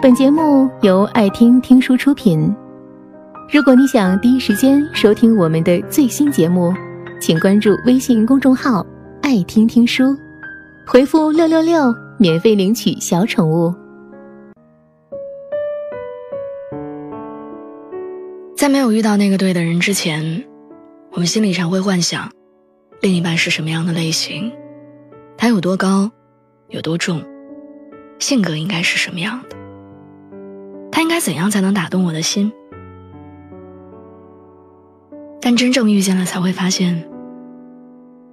本节目由爱听听书出品。如果你想第一时间收听我们的最新节目，请关注微信公众号“爱听听书”，回复“六六六”免费领取小宠物。在没有遇到那个对的人之前，我们心里常会幻想，另一半是什么样的类型，他有多高，有多重，性格应该是什么样的。应该怎样才能打动我的心？但真正遇见了，才会发现，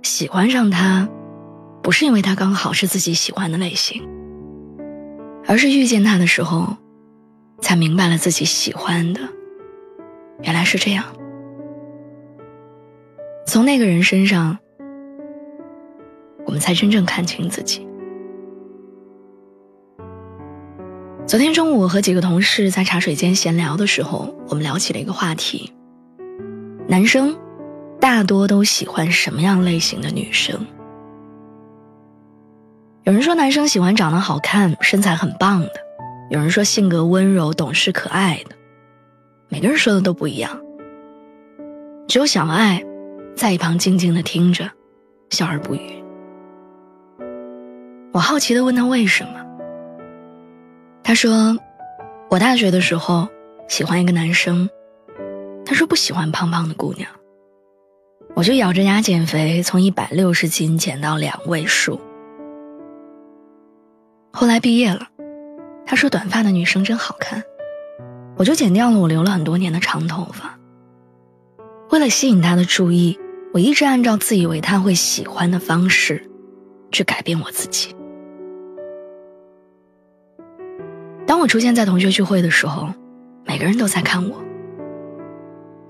喜欢上他，不是因为他刚好是自己喜欢的类型，而是遇见他的时候，才明白了自己喜欢的，原来是这样。从那个人身上，我们才真正看清自己。昨天中午，我和几个同事在茶水间闲聊的时候，我们聊起了一个话题：男生大多都喜欢什么样类型的女生？有人说男生喜欢长得好看、身材很棒的；有人说性格温柔、懂事可爱的。每个人说的都不一样。只有小爱在一旁静静的听着，笑而不语。我好奇的问他为什么。他说：“我大学的时候喜欢一个男生，他说不喜欢胖胖的姑娘。我就咬着牙减肥，从一百六十斤减到两位数。后来毕业了，他说短发的女生真好看，我就剪掉了我留了很多年的长头发。为了吸引他的注意，我一直按照自以为他会喜欢的方式去改变我自己。”我出现在同学聚会的时候，每个人都在看我，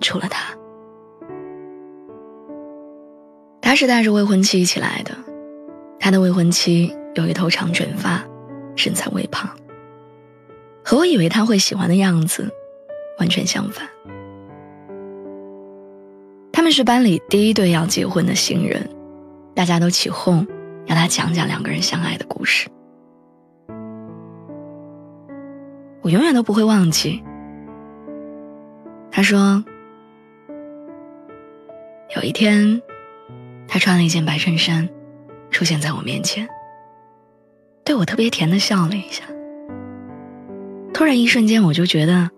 除了他。他是带着未婚妻一起来的，他的未婚妻有一头长卷发，身材微胖，和我以为他会喜欢的样子完全相反。他们是班里第一对要结婚的新人，大家都起哄要他讲讲两个人相爱的故事。我永远都不会忘记。他说，有一天，他穿了一件白衬衫，出现在我面前，对我特别甜的笑了一下。突然一瞬间，我就觉得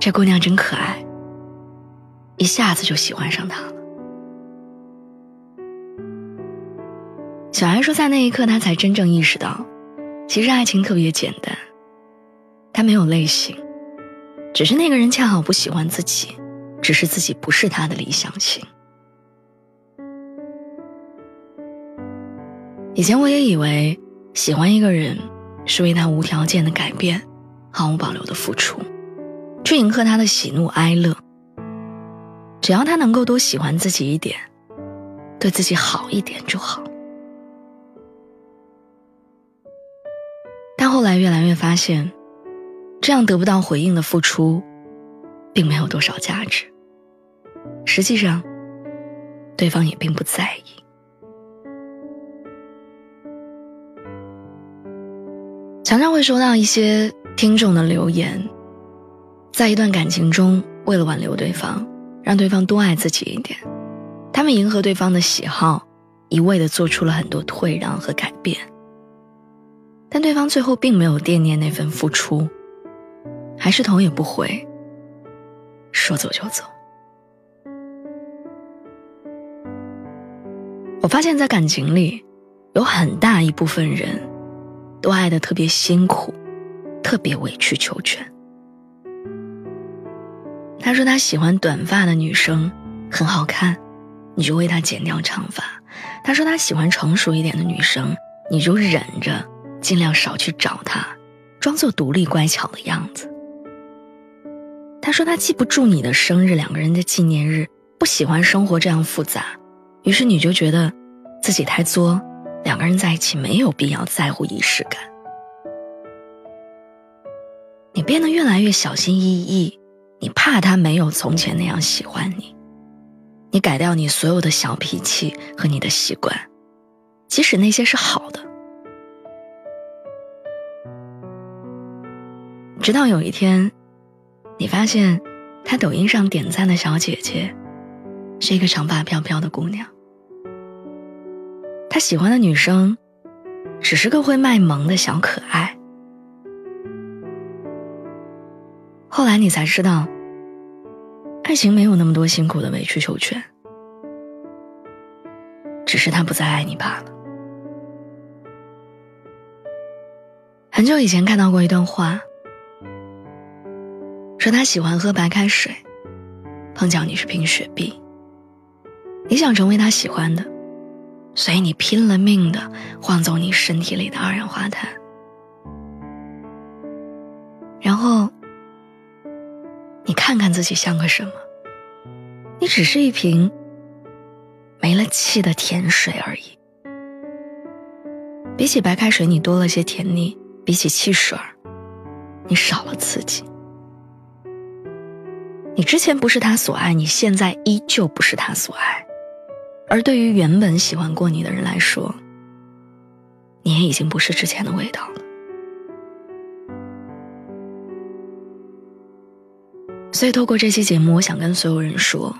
这姑娘真可爱，一下子就喜欢上她了。小艾说，在那一刻，他才真正意识到，其实爱情特别简单。他没有类型，只是那个人恰好不喜欢自己，只是自己不是他的理想型。以前我也以为喜欢一个人是为他无条件的改变，毫无保留的付出，去迎合他的喜怒哀乐。只要他能够多喜欢自己一点，对自己好一点就好。但后来越来越发现。这样得不到回应的付出，并没有多少价值。实际上，对方也并不在意。常常会收到一些听众的留言，在一段感情中，为了挽留对方，让对方多爱自己一点，他们迎合对方的喜好，一味的做出了很多退让和改变，但对方最后并没有惦念那份付出。还是头也不回，说走就走。我发现，在感情里，有很大一部分人，都爱的特别辛苦，特别委曲求全。他说他喜欢短发的女生，很好看，你就为他剪掉长发。他说他喜欢成熟一点的女生，你就忍着，尽量少去找他，装作独立乖巧的样子。他说他记不住你的生日，两个人的纪念日，不喜欢生活这样复杂，于是你就觉得自己太作，两个人在一起没有必要在乎仪式感。你变得越来越小心翼翼，你怕他没有从前那样喜欢你，你改掉你所有的小脾气和你的习惯，即使那些是好的。直到有一天，你发现他抖音上点赞的小姐姐是一个长发飘飘的姑娘，他喜欢的女生只是个会卖萌的小可爱。后来你才知道，爱情没有那么多辛苦的委曲求全，只是他不再爱你罢了。很久以前看到过一段话，说他喜欢喝白开水，碰巧你是瓶雪碧。你想成为他喜欢的，所以你拼了命的晃走你身体里的二氧化碳，然后你看看自己像个什么？你只是一瓶没了气的甜水而已。比起白开水，你多了些甜腻。比起汽水儿，你少了刺激。你之前不是他所爱，你现在依旧不是他所爱。而对于原本喜欢过你的人来说，你也已经不是之前的味道了。所以，透过这期节目，我想跟所有人说，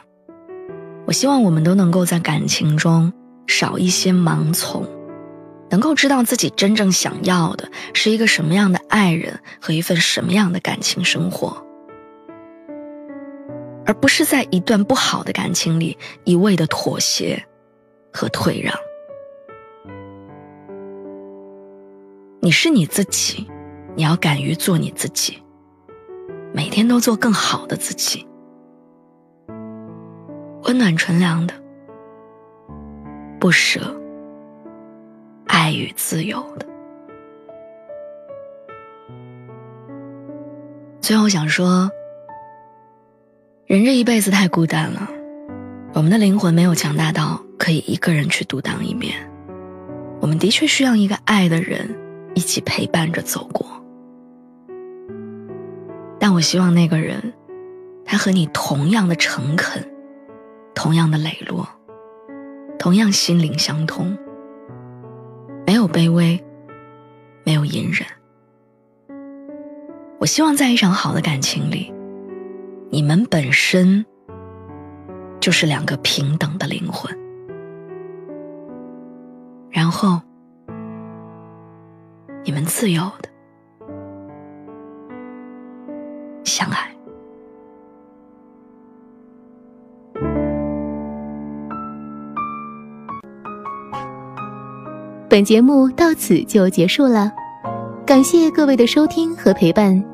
我希望我们都能够在感情中少一些盲从。能够知道自己真正想要的是一个什么样的爱人和一份什么样的感情生活，而不是在一段不好的感情里一味的妥协和退让。你是你自己，你要敢于做你自己，每天都做更好的自己，温暖纯良的，不舍。爱与自由的。最后想说，人这一辈子太孤单了，我们的灵魂没有强大到可以一个人去独当一面。我们的确需要一个爱的人一起陪伴着走过。但我希望那个人，他和你同样的诚恳，同样的磊落，同样心灵相通。没有卑微，没有隐忍。我希望在一场好的感情里，你们本身就是两个平等的灵魂，然后你们自由的相爱。本节目到此就结束了，感谢各位的收听和陪伴。